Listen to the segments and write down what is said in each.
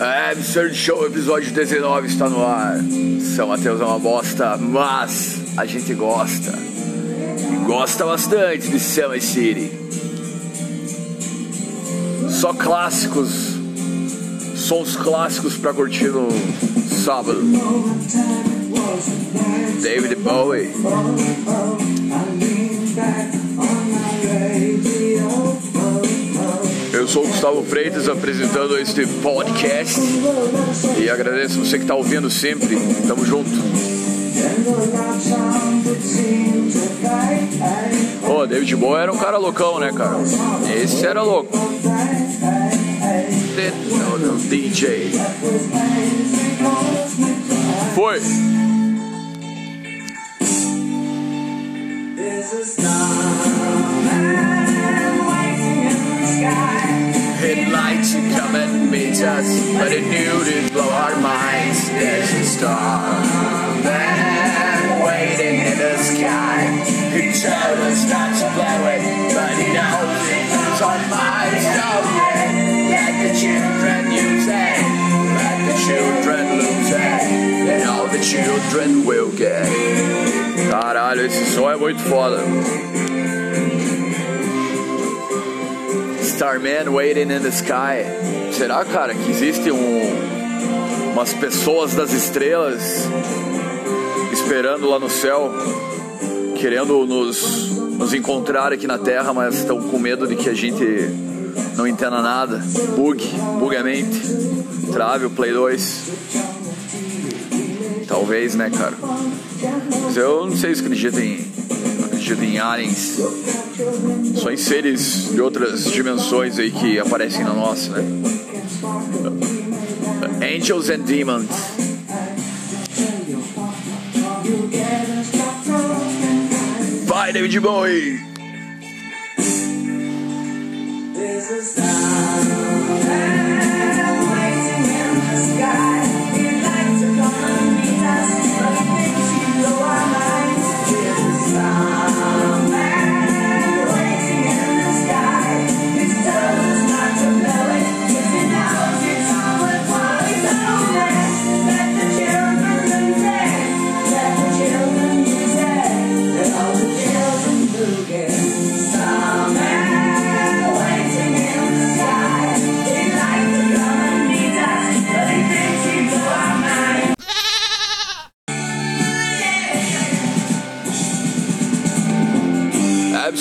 Absurd Show, episódio 19 está no ar. São Mateus é uma bosta, mas a gente gosta. E gosta bastante de Summer City. Só clássicos, sons clássicos pra curtir no sábado. David Bowie. Sou o Gustavo Freitas apresentando este podcast e agradeço você que está ouvindo sempre. Tamo junto. Pô, David Bowie era um cara loucão, né, cara? Esse era louco. DJ. Foi. Headlights to come and meet us, but it knew to blow our minds. There's a star man waiting in the sky. He told us not to blow it, but he knows it's our minds. Yeah, let the children use it, let the children lose it, and all the children will get. Caralho, esse som é muito foda. Starman Waiting in the Sky. Será, cara, que existe um, umas pessoas das estrelas esperando lá no céu, querendo nos, nos encontrar aqui na Terra, mas estão com medo de que a gente não entenda nada? Bug, bugamente, trave o Play 2. Talvez, né, cara? Mas eu não sei se acredito em, acredito em aliens. Em seres de outras dimensões aí que aparecem na nossa, né? Angels and Demons. Vai, David Bowie!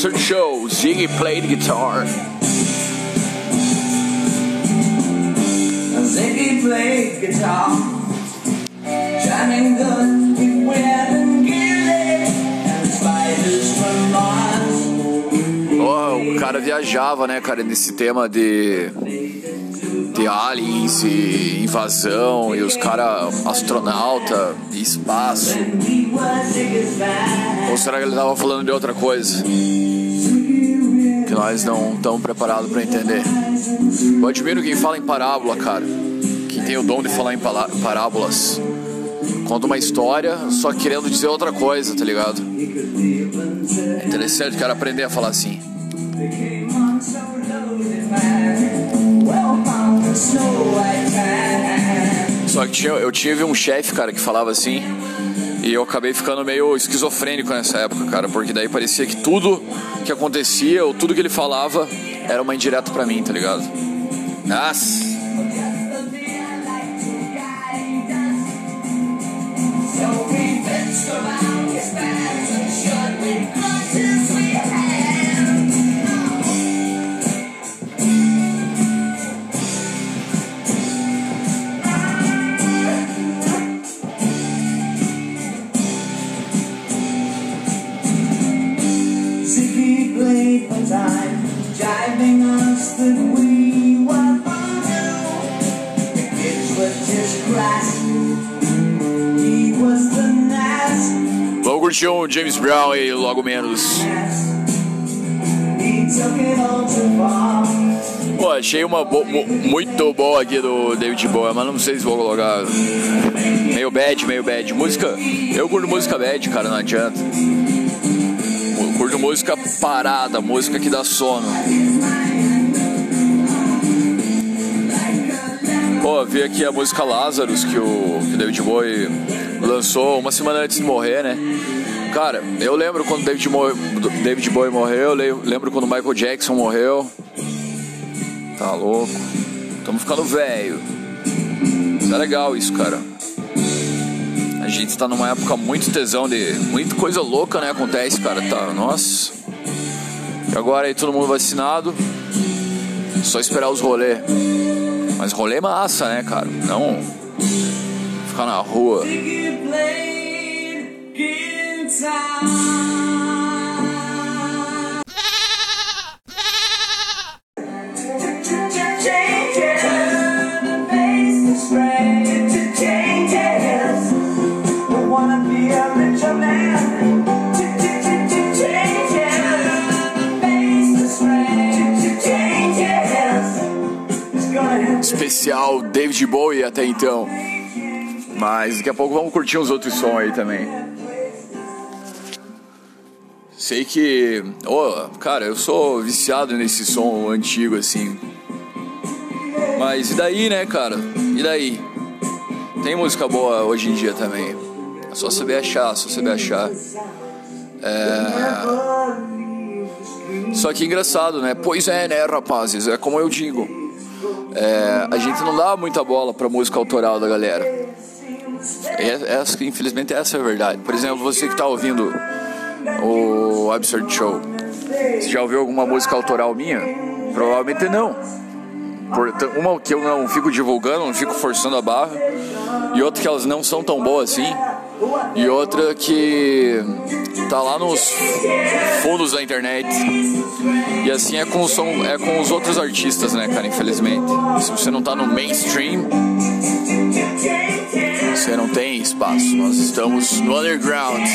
Absurd Show, Ziggy played guitar. Ziggy played guitar, shining good, he went and gilded, and spiders from Mars. Oh, o cara viajava, né, cara, nesse tema de de aliens e invasão e os cara astronauta e espaço. Ou será que ele tava falando de outra coisa? Que nós não estamos preparados para entender. Eu admiro quem fala em parábola, cara. Quem tem o dom de falar em parábolas. Conta uma história só querendo dizer outra coisa, tá ligado? É interessante o cara aprender a falar assim. Só que eu tive um chefe, cara, que falava assim. E eu acabei ficando meio esquizofrênico nessa época, cara, porque daí parecia que tudo que acontecia, ou tudo que ele falava, era uma indireta pra mim, tá ligado? Nossa! Um James Brown aí logo menos. Pô, achei uma bo- mu- muito boa aqui do David Bowie, mas não sei se vou colocar. Meio bad, meio bad. Música. Eu curto música bad, cara, não adianta. Eu curto música parada, música que dá sono. Pô, ouvir aqui a música Lazarus que o, que o David Bowie lançou uma semana antes de morrer, né? Cara, eu lembro quando David David Bowie morreu, eu lembro quando Michael Jackson morreu. Tá louco. Tamo ficando velho. É legal isso, cara. A gente tá numa época muito tesão de. Muita coisa louca, né? Acontece, cara. Tá, nossa. E agora aí todo mundo vacinado. Só esperar os rolê. Mas rolê massa, né, cara? Não ficar na rua. Especial David Bowie até então. Mas daqui a pouco vamos curtir uns outros sons aí também. Sei que. Oh, cara, eu sou viciado nesse som antigo assim. Mas e daí, né, cara? E daí? Tem música boa hoje em dia também. É só saber achar, só saber achar. É... Só que engraçado, né? Pois é, né, rapazes? É como eu digo. É, a gente não dá muita bola pra música autoral da galera. É, é, infelizmente essa é a verdade. Por exemplo, você que tá ouvindo o Absurd Show, você já ouviu alguma música autoral minha? Provavelmente não. Uma que eu não fico divulgando, não fico forçando a barra, e outra que elas não são tão boas assim, e outra que tá lá nos fundos da internet. E assim é com, o som, é com os outros artistas, né, cara, infelizmente. Se você não tá no mainstream, você não tem espaço. Nós estamos no underground.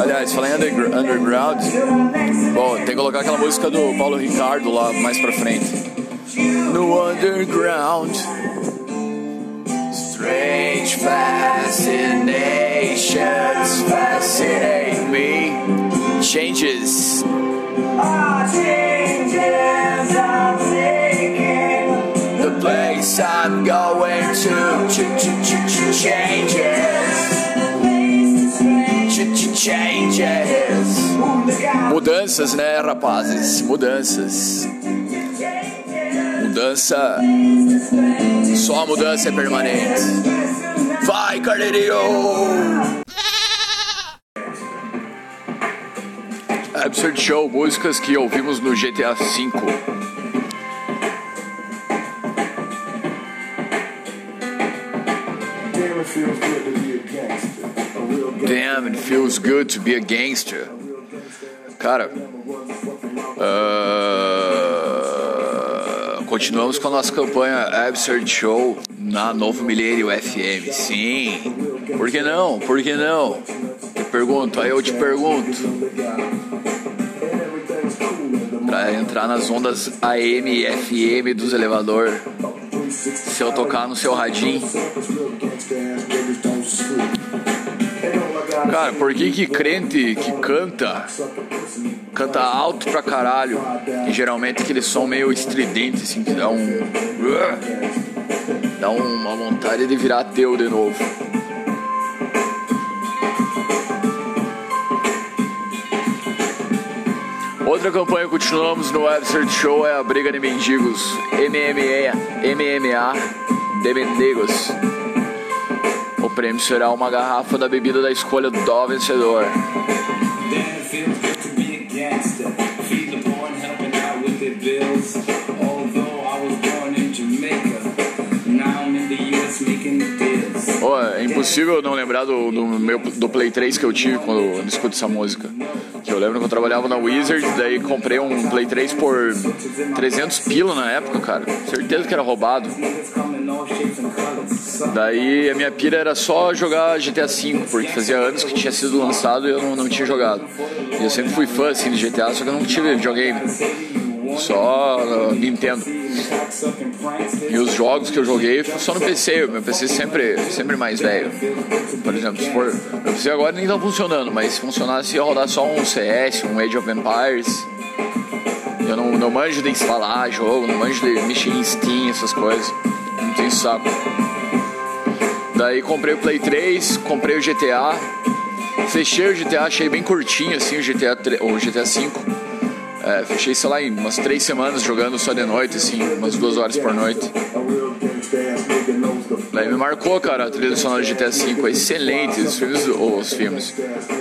Aliás, em underground, bom, tem que colocar aquela música do Paulo Ricardo lá mais pra frente. No underground. Strange fascinations fascinate me. Changes. Ah, changes I'm going to ch ch ch ch changes. Ch ch changes. Mudanças, né, rapazes? Mudanças. Mudança. Só a mudança é permanente. Vai, carneirinho! Absurd Show, músicas que ouvimos no GTA V. Damn, it feels good to be a gangster. Cara, uh, continuamos com a nossa campanha Absurd Show na Novo Milênio FM. Sim, por que não? Por que não? Te pergunto, aí eu te pergunto. Pra entrar nas ondas AM e FM dos elevador, se eu tocar no seu radinho. Cara, por que que crente que canta canta alto pra caralho e geralmente aquele som meio estridente assim que dá um dá uma vontade de virar ateu de novo. Outra campanha que continuamos no Absurd Show é a briga de mendigos MMA, MMA de mendigos. Prêmio será uma garrafa da bebida da escolha do vencedor. Oh, é impossível não lembrar do, do, meu, do Play 3 que eu tive quando eu escuto essa música. Que eu lembro que eu trabalhava na Wizard, daí comprei um Play 3 por 300 pila na época, cara. Certeza que era roubado. Daí a minha pira era só jogar GTA V, porque fazia anos que tinha sido lançado e eu não, não tinha jogado. E eu sempre fui fã assim, de GTA, só que eu não tive videogame. Só uh, Nintendo. E os jogos que eu joguei só no PC, meu PC sempre, sempre mais velho. Por exemplo, se for. Meu PC agora nem tá funcionando, mas se funcionasse ia rodar só um CS, um Age of Empires. Eu não, não manjo de instalar jogo, não manjo de mexer em Steam, essas coisas. não tenho saco. Daí comprei o Play 3, comprei o GTA. Fechei o GTA, achei bem curtinho assim o GTA, 3, o GTA 5. É, fechei, sei lá, em umas três semanas jogando só de noite, assim, umas duas horas por noite. Daí me marcou, cara, a trilha sonora de GTA V, é excelente, os filmes, os filmes,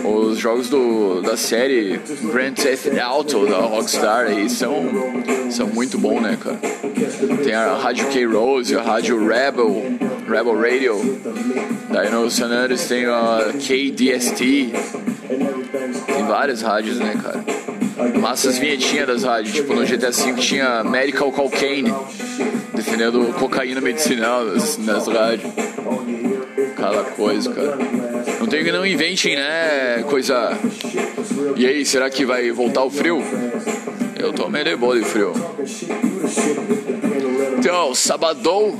os jogos do, da série Grand Theft Auto da Rockstar aí são, são muito bons, né, cara. Tem a rádio K-Rose, a rádio Rebel, Rebel Radio, daí no San Andreas tem a KDST, tem várias rádios, né, cara. Massas vinhetinhas das rádios, tipo no GTA V tinha Medical Cocaine, defendendo cocaína medicinal nas, nas rádios. Cada coisa, cara. Não tem que não inventem, né? Coisa. E aí, será que vai voltar o frio? Eu tô de boa de frio. Então, sabadão.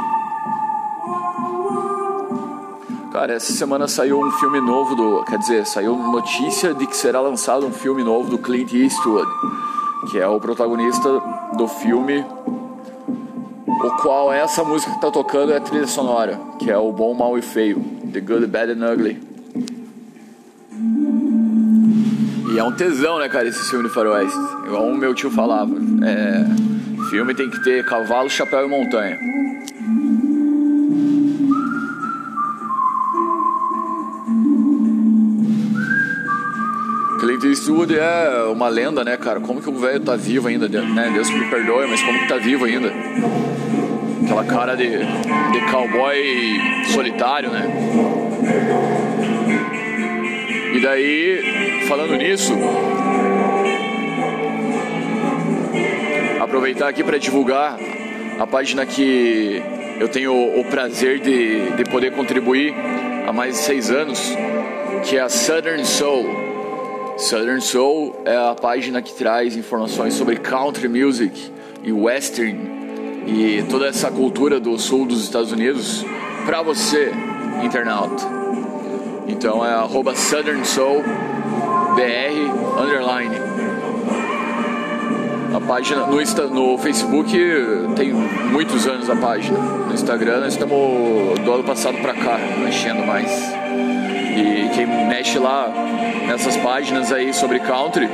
Cara, essa semana saiu um filme novo do. Quer dizer, saiu notícia de que será lançado um filme novo do Clint Eastwood, que é o protagonista do filme o qual essa música que tá tocando é a trilha sonora, que é o Bom, Mal e Feio, The Good, Bad and Ugly. E é um tesão, né, cara, esse filme de faroeste. Igual o meu tio falava. É, filme tem que ter cavalo, chapéu e montanha. Clint Eastwood é uma lenda, né, cara? Como que o velho tá vivo ainda, né? Deus me perdoe, mas como que tá vivo ainda? Aquela cara de, de cowboy solitário, né? E daí, falando nisso, aproveitar aqui para divulgar a página que eu tenho o prazer de, de poder contribuir há mais de seis anos, que é a Southern Soul. Southern Soul é a página que traz informações sobre country music e western e toda essa cultura do sul dos Estados Unidos para você, internauta. Então é arroba Southern Soul BR underline. A página no, Insta, no Facebook tem muitos anos a página. No Instagram nós estamos do ano passado para cá mexendo mais. E quem mexe lá nessas páginas aí sobre country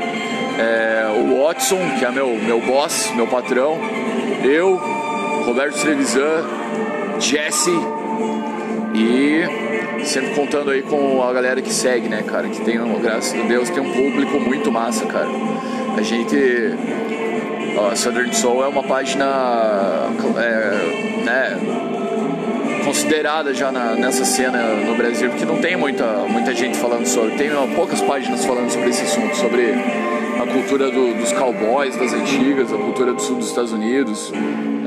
é o Watson, que é meu, meu boss, meu patrão, eu, Roberto Trevisan, Jesse e sempre contando aí com a galera que segue, né, cara? Que tem, graças a Deus, tem um público muito massa, cara. A gente. Ó, Southern Soul é uma página. É, né, considerada já na, nessa cena no Brasil, porque não tem muita, muita gente falando sobre, tem poucas páginas falando sobre esse assunto, sobre a cultura do, dos cowboys das antigas, a cultura do sul dos Estados Unidos,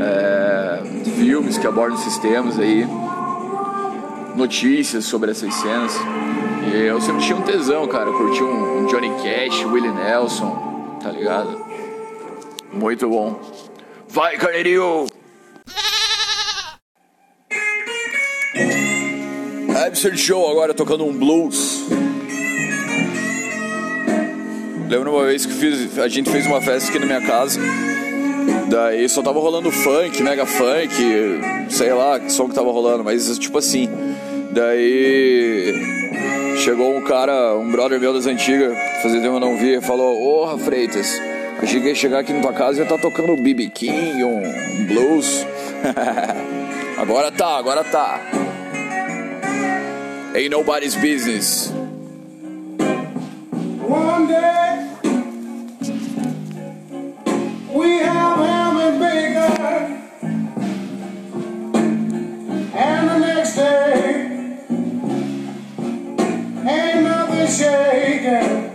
é, filmes que abordam sistemas aí, notícias sobre essas cenas. E eu sempre tinha um tesão, cara, curti um, um Johnny Cash, Willie Nelson, tá ligado? Muito bom. Vai, Carneirinho! Absurd Show agora tocando um blues. Lembro uma vez que fiz, a gente fez uma festa aqui na minha casa. Daí só tava rolando funk, mega funk, sei lá que som que tava rolando, mas tipo assim. Daí chegou um cara, um brother meu das antigas, fazia tempo eu não via, falou: Porra, Freitas, achei que ia chegar aqui na tua casa e ia tá tocando BB King, um blues. agora tá, agora tá. Ain't nobody's business. One day we have ham and bacon, and the next day ain't nothing shaking,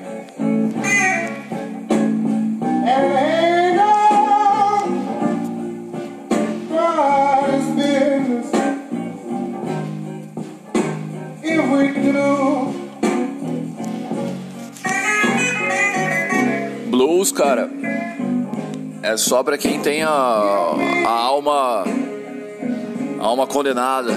cara, é só pra quem tem a, a alma. A alma condenada.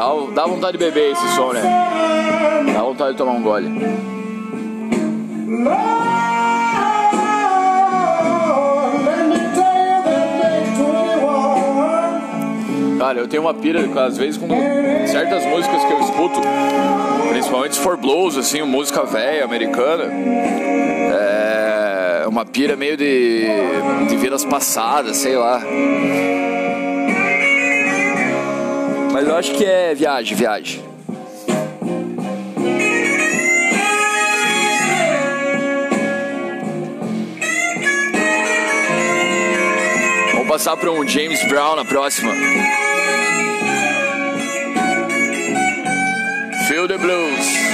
Dá, dá vontade de beber esse som, né? Dá vontade de tomar um gole. Lord, let me tell you that makes 21. Cara, eu tenho uma pira, às vezes, com certas músicas que eu escuto, principalmente se for blues, assim, música velha, americana, é uma pira meio de, de vidas passadas, sei lá. Mas eu acho que é viagem, viagem. Vamos passar para um James Brown na próxima. Feel the blues.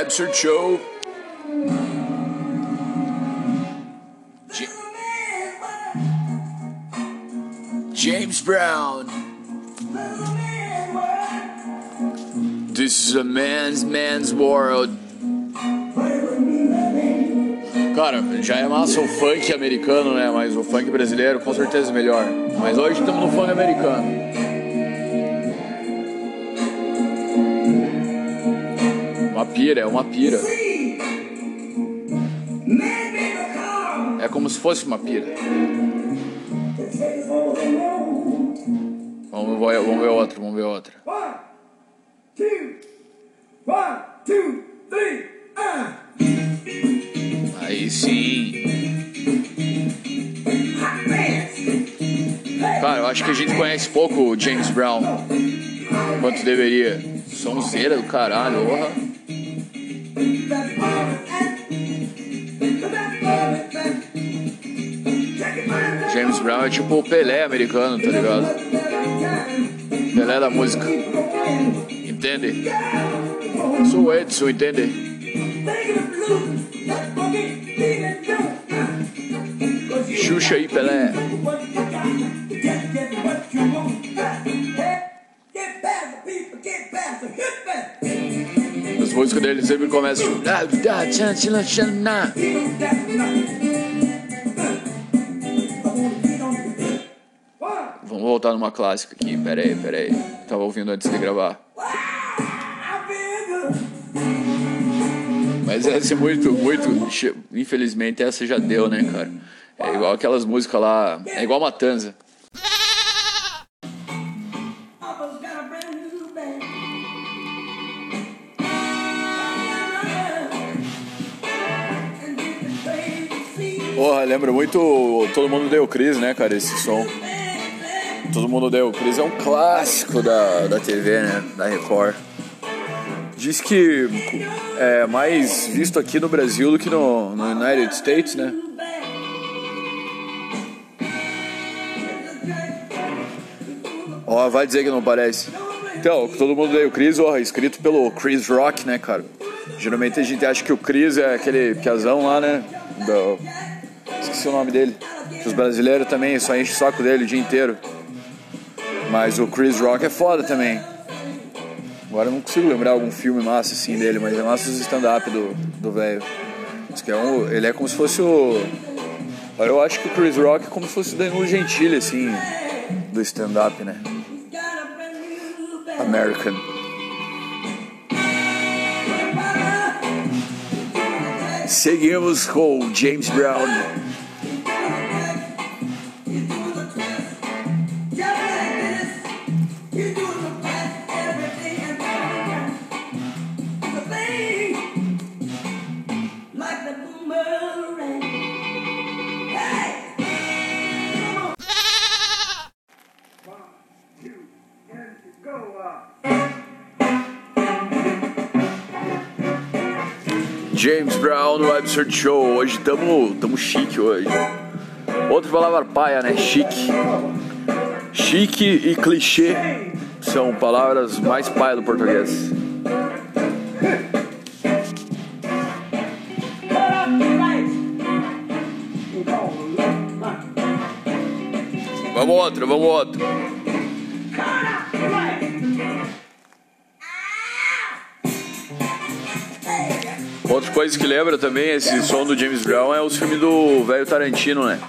Absurd Show. Ja- James Brown. This is a man's man's world. Cara, já é massa o funk americano, né? Mas o funk brasileiro com certeza é melhor. Mas hoje estamos no funk americano. Pira, é uma pira. É como se fosse uma pira. Vamos ver, vamos ver outra, vamos ver outra. Aí sim. Cara, eu acho que a gente conhece pouco o James Brown. Quanto deveria. Sonzeira do caralho, porra. Brown é tipo o Pelé americano, tá ligado? Pelé da música. Entende? Sou Edson, entende? Xuxa e Pelé. As músicas dele sempre começam. Voltar numa clássica aqui. Pera aí, pera aí. Tava ouvindo antes de gravar. Mas essa é muito, muito. Infelizmente, essa já deu, né, cara? É igual aquelas músicas lá. É igual Matanza. Porra, lembra muito Todo Mundo Deu Cris, né, cara, esse som. Todo Mundo Deu Cris é um clássico da, da TV, né, da Record. Diz que é mais visto aqui no Brasil do que no, no United States, né? Ó, vai dizer que não parece. Então, Todo Mundo Deu Cris, ó, escrito pelo Chris Rock, né, cara? Geralmente a gente acha que o Chris é aquele piazão lá, né? Do... Esqueci o nome dele. Os brasileiros também só enchem o saco dele o dia inteiro. Mas o Chris Rock é foda também. Agora eu não consigo lembrar algum filme massa assim dele, mas é massa os stand-up do velho. É um, ele é como se fosse o. Eu acho que o Chris Rock é como se fosse o Danilo Gentili, assim, do stand-up, né? American. Seguimos com James Brown. Brown no Absurd Show. Hoje tamo, tamo chique hoje. Outra palavra paia, né? Chique. Chique e clichê são palavras mais paia do português. Vamos outra, vamos outra. Coisa que lembra também esse som do James Brown é os filmes do velho Tarantino, né?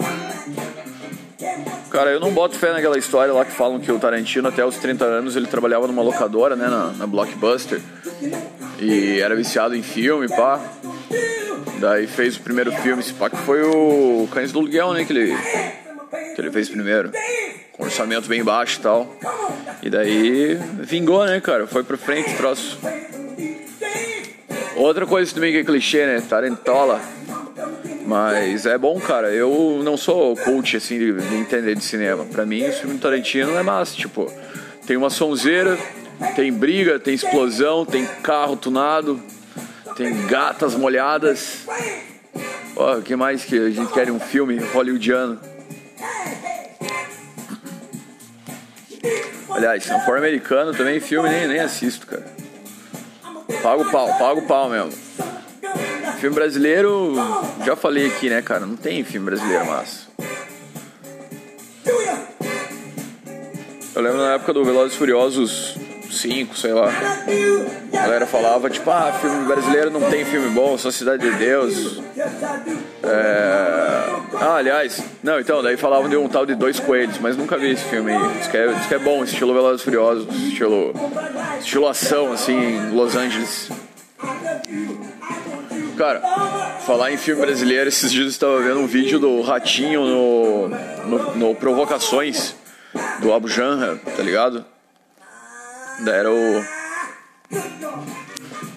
Cara, eu não boto fé naquela história lá que falam que o Tarantino até os 30 anos ele trabalhava numa locadora, né, na, na Blockbuster. E era viciado em filme, pá. Daí fez o primeiro filme, esse pá que foi o Cães do Aluguel, né, que ele, que ele fez primeiro. Com orçamento bem baixo e tal. E daí vingou, né, cara? Foi pra frente o troço. Outra coisa também que é clichê, né? Tarentola. Mas é bom, cara. Eu não sou coach, assim, de, de entender de cinema. Pra mim, o filme Tarantino é massa. Tipo, tem uma sonzeira, tem briga, tem explosão, tem carro tunado, tem gatas molhadas. O que mais que a gente quer um filme hollywoodiano? Aliás, se não for americano também, filme nem, nem assisto, cara. Paga o pau, paga o pau mesmo. Filme brasileiro, já falei aqui, né, cara? Não tem filme brasileiro massa. Eu lembro na época do Velozes Furiosos 5, sei lá. A galera falava, tipo, ah, filme brasileiro não tem filme bom, só Cidade de Deus. É... Ah, aliás, não, então, daí falavam de um tal de Dois Coelhos, mas nunca vi esse filme aí. Diz que é, diz que é bom, estilo Velozes Furiosos, estilo, estilo ação, assim, em Los Angeles. Cara, falar em filme brasileiro, esses dias eu estava vendo um vídeo do Ratinho no, no, no Provocações, do Abu Janra, tá ligado? Era o.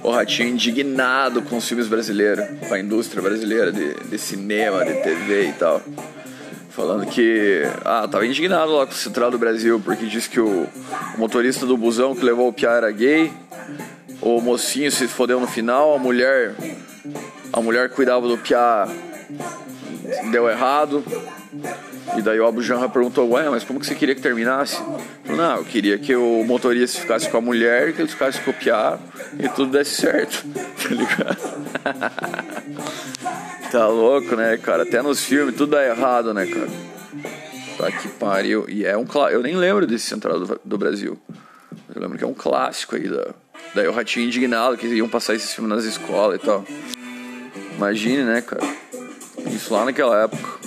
O Ratinho indignado com os filmes brasileiros, com a indústria brasileira de, de cinema, de TV e tal. Falando que. Ah, tava indignado lá com o Central do Brasil, porque disse que o, o motorista do busão que levou o Pia era gay, o mocinho se fodeu no final, a mulher. A mulher cuidava do Pia deu errado. E daí o Abu Janra perguntou, ué, mas como que você queria que terminasse? Falei, não, eu queria que o motorista ficasse com a mulher, que eles ficassem Piá e tudo desse certo, tá ligado? tá louco, né, cara? Até nos filmes tudo dá errado, né, cara? Tá que pariu. E é um. Eu nem lembro desse Central do, do Brasil. Eu lembro que é um clássico aí da. Daí o Ratinho indignado que iam passar esse filme nas escolas e tal. Imagine, né, cara? Isso lá naquela época.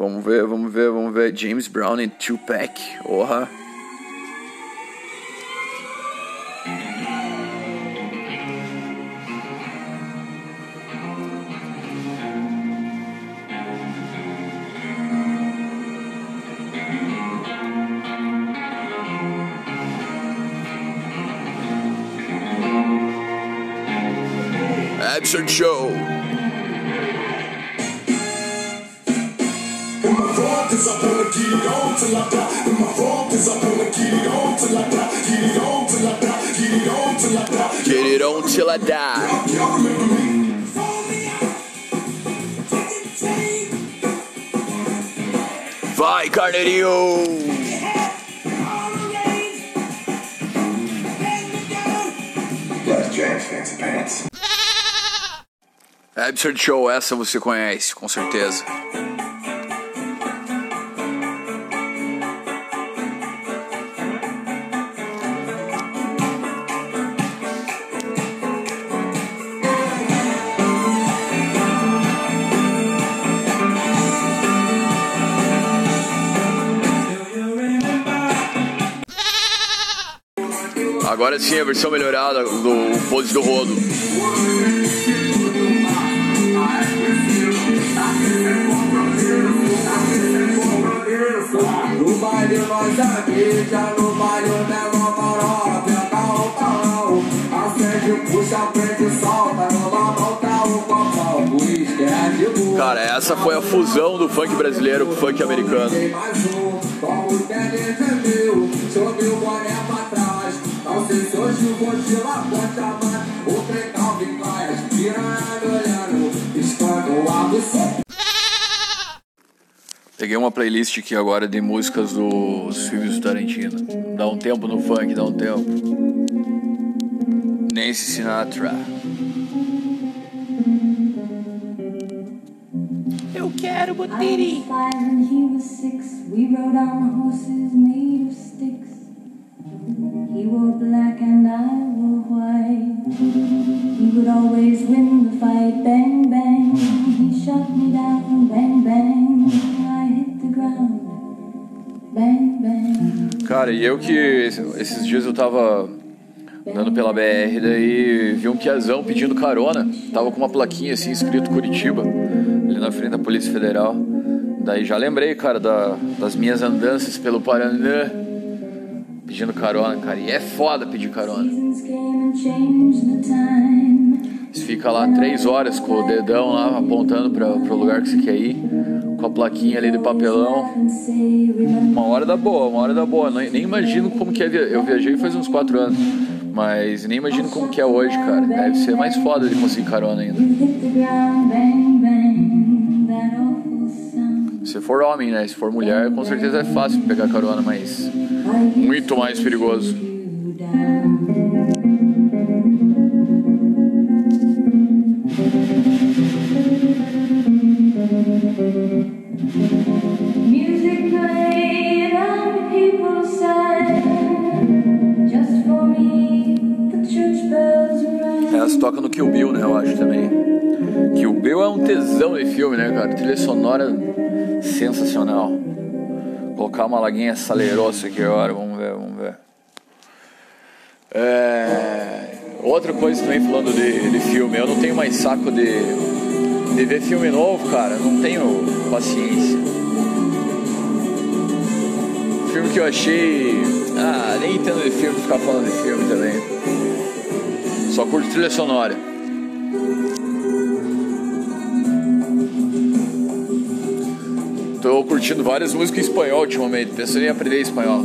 Vamos ver, vamos ver, vamos ver. James Brown em Tupac. Orra. Absurd Show. Me? Vai, carneirinho! Pants. Absurd Show, essa você conhece, com certeza. Agora sim, a versão melhorada do Pose do Rodo. No baile nós aqui, já no baile nego moró, pega o pau, acende, puxa, prende, solta, no mão o copão, por esquece o Cara, essa foi a fusão do funk brasileiro com o funk americano. Mais como o tênis meu, sobe o boné pra trás. calças, hoje o lá pode amar. O trem Calvin Klein, respirando, olhando, piscando o alto. Peguei uma playlist aqui agora de músicas dos filmes do Tarantino. Dá um tempo no funk, dá um tempo. Nancy Sinatra. Eu quero I Cara, e eu que esses dias eu tava andando pela BR, daí vi um piazão pedindo carona. Tava com uma plaquinha assim escrito Curitiba, ali na frente da Polícia Federal. Daí já lembrei, cara, da- das minhas andanças pelo Paraná, pedindo carona, cara. E é foda pedir carona. Você fica lá três horas com o dedão lá apontando para pro lugar que você quer ir, com a plaquinha ali de papelão. Uma hora da boa, uma hora da boa. Nem, imagino como que é. Eu viajei faz uns quatro anos, mas nem imagino como que é hoje, cara. Deve ser mais foda de conseguir carona ainda. Se for homem, né? Se for mulher, com certeza é fácil pegar carona, mas muito mais perigoso. Tocam no Kill Bill, né? Eu acho também. Kill Bill é um tesão de filme, né, cara? Trilha sonora sensacional. Vou colocar uma laguinha salerosa aqui agora, vamos ver, vamos ver. É, Outra coisa também falando de, de filme, eu não tenho mais saco de, de ver filme novo, cara. Não tenho paciência. Filme que eu achei. Ah, nem entendo de filme ficar falando de filme também. Só curto trilha sonora. Tô curtindo várias músicas em espanhol ultimamente, pensando em aprender espanhol.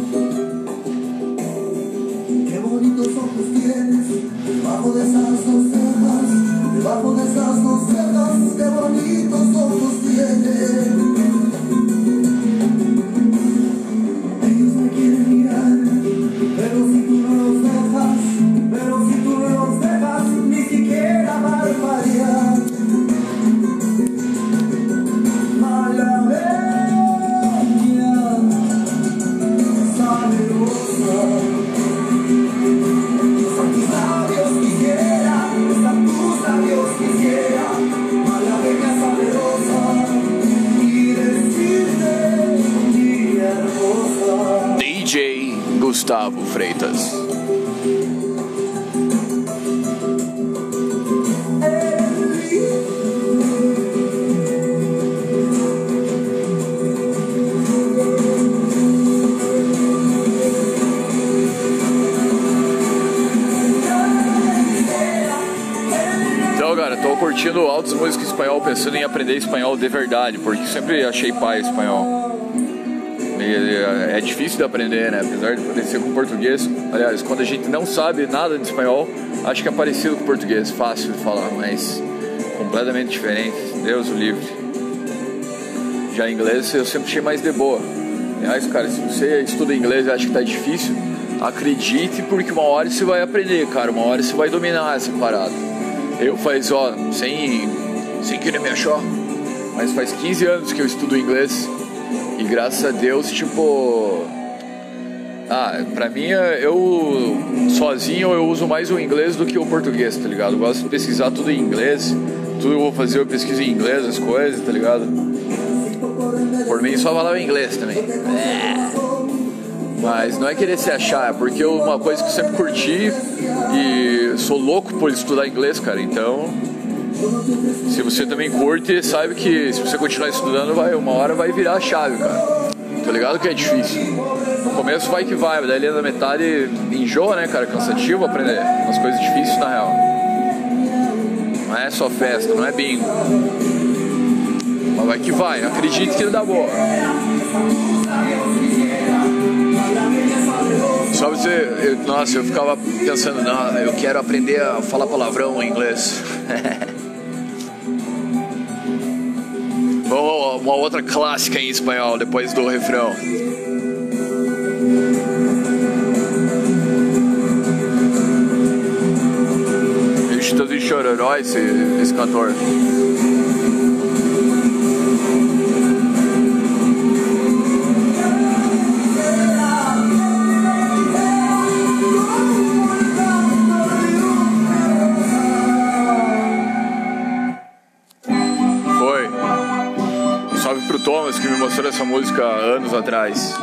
Cara, tô curtindo altas músicas em espanhol, pensando em aprender espanhol de verdade, porque sempre achei pai espanhol. E é difícil de aprender, né? Apesar de parecer com português. Aliás, quando a gente não sabe nada de espanhol, acho que é parecido com português, fácil de falar, mas completamente diferente. Deus o livre. Já inglês eu sempre achei mais de boa. Aliás, cara, se você estuda inglês e acha que tá difícil, acredite porque uma hora você vai aprender, cara. Uma hora você vai dominar essa parada. Eu faz, ó, sem, sem querer me achar, mas faz 15 anos que eu estudo inglês e graças a Deus, tipo. Ah, pra mim, eu sozinho eu uso mais o inglês do que o português, tá ligado? Eu gosto de pesquisar tudo em inglês, tudo que eu vou fazer eu pesquiso em inglês, as coisas, tá ligado? Por mim só falava inglês também. É. Mas não é querer se achar, é porque eu- uma coisa que eu sempre curti e sou louco por estudar inglês, cara. Então, se você também curte, saiba que se você continuar estudando, vai, uma hora vai virar a chave, cara. Tô ligado que é difícil. No começo vai que vai, daí na metade enjoa, né, cara? Cansativo aprender. Umas coisas difíceis na real. Não é só festa, não é bingo. Mas vai que vai, acredite que dá boa. Só você. Eu, nossa, eu ficava pensando, não, eu quero aprender a falar palavrão em inglês. Uma outra clássica em espanhol depois do refrão. Vistas e chororó esse, esse cantor. Thomas que me mostrou essa música anos atrás.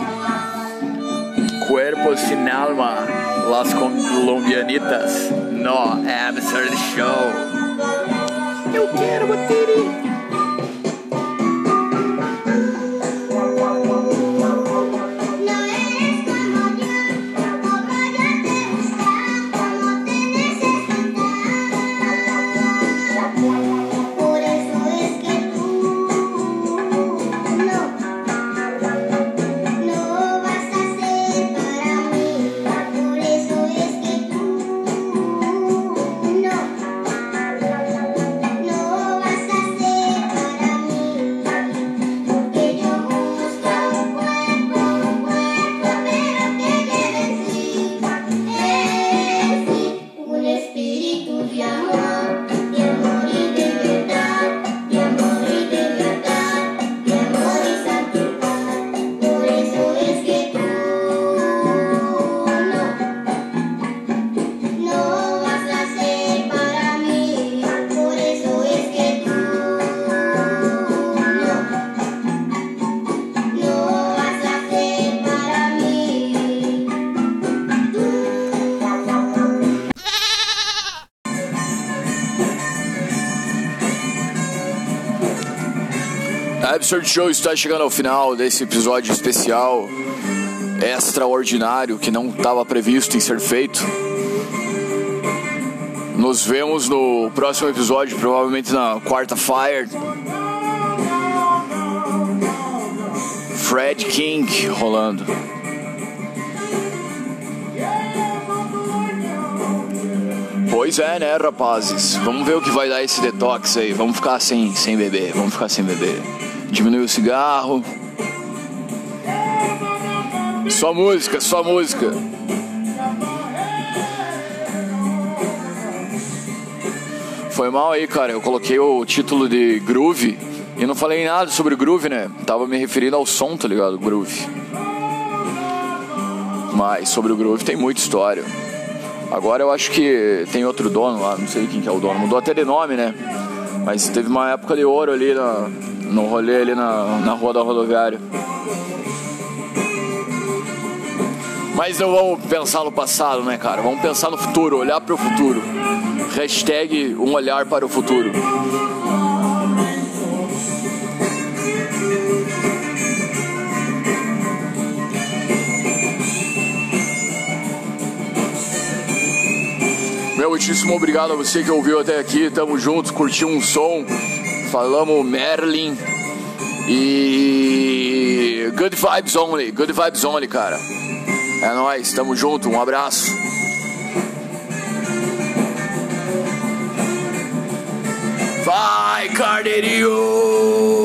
Cuerpos sin alma, las colombianitas, no absurd show. Eu quero bater. Absurd Show está chegando ao final desse episódio especial, extraordinário, que não estava previsto em ser feito. Nos vemos no próximo episódio, provavelmente na quarta Fire. Fred King rolando. Pois é, né, rapazes? Vamos ver o que vai dar esse detox aí. Vamos ficar sem, sem beber, vamos ficar sem beber. Diminuir o cigarro. Só música, só música. Foi mal aí, cara. Eu coloquei o título de Groove e não falei nada sobre Groove, né? Tava me referindo ao som, tá ligado? Groove. Mas sobre o Groove tem muita história. Agora eu acho que tem outro dono lá, não sei quem que é o dono. Mudou até de nome, né? Mas teve uma época de ouro ali na, no rolê ali na, na rua da rodoviária. Mas não vamos pensar no passado, né, cara? Vamos pensar no futuro, olhar para o futuro. Hashtag um olhar para o futuro. Meu muitíssimo obrigado a você que ouviu até aqui. Tamo juntos, curtiu um som. Falamos Merlin. E. Good vibes only, good vibes only, cara. É nóis, tamo junto, um abraço. Vai, Carneirinho!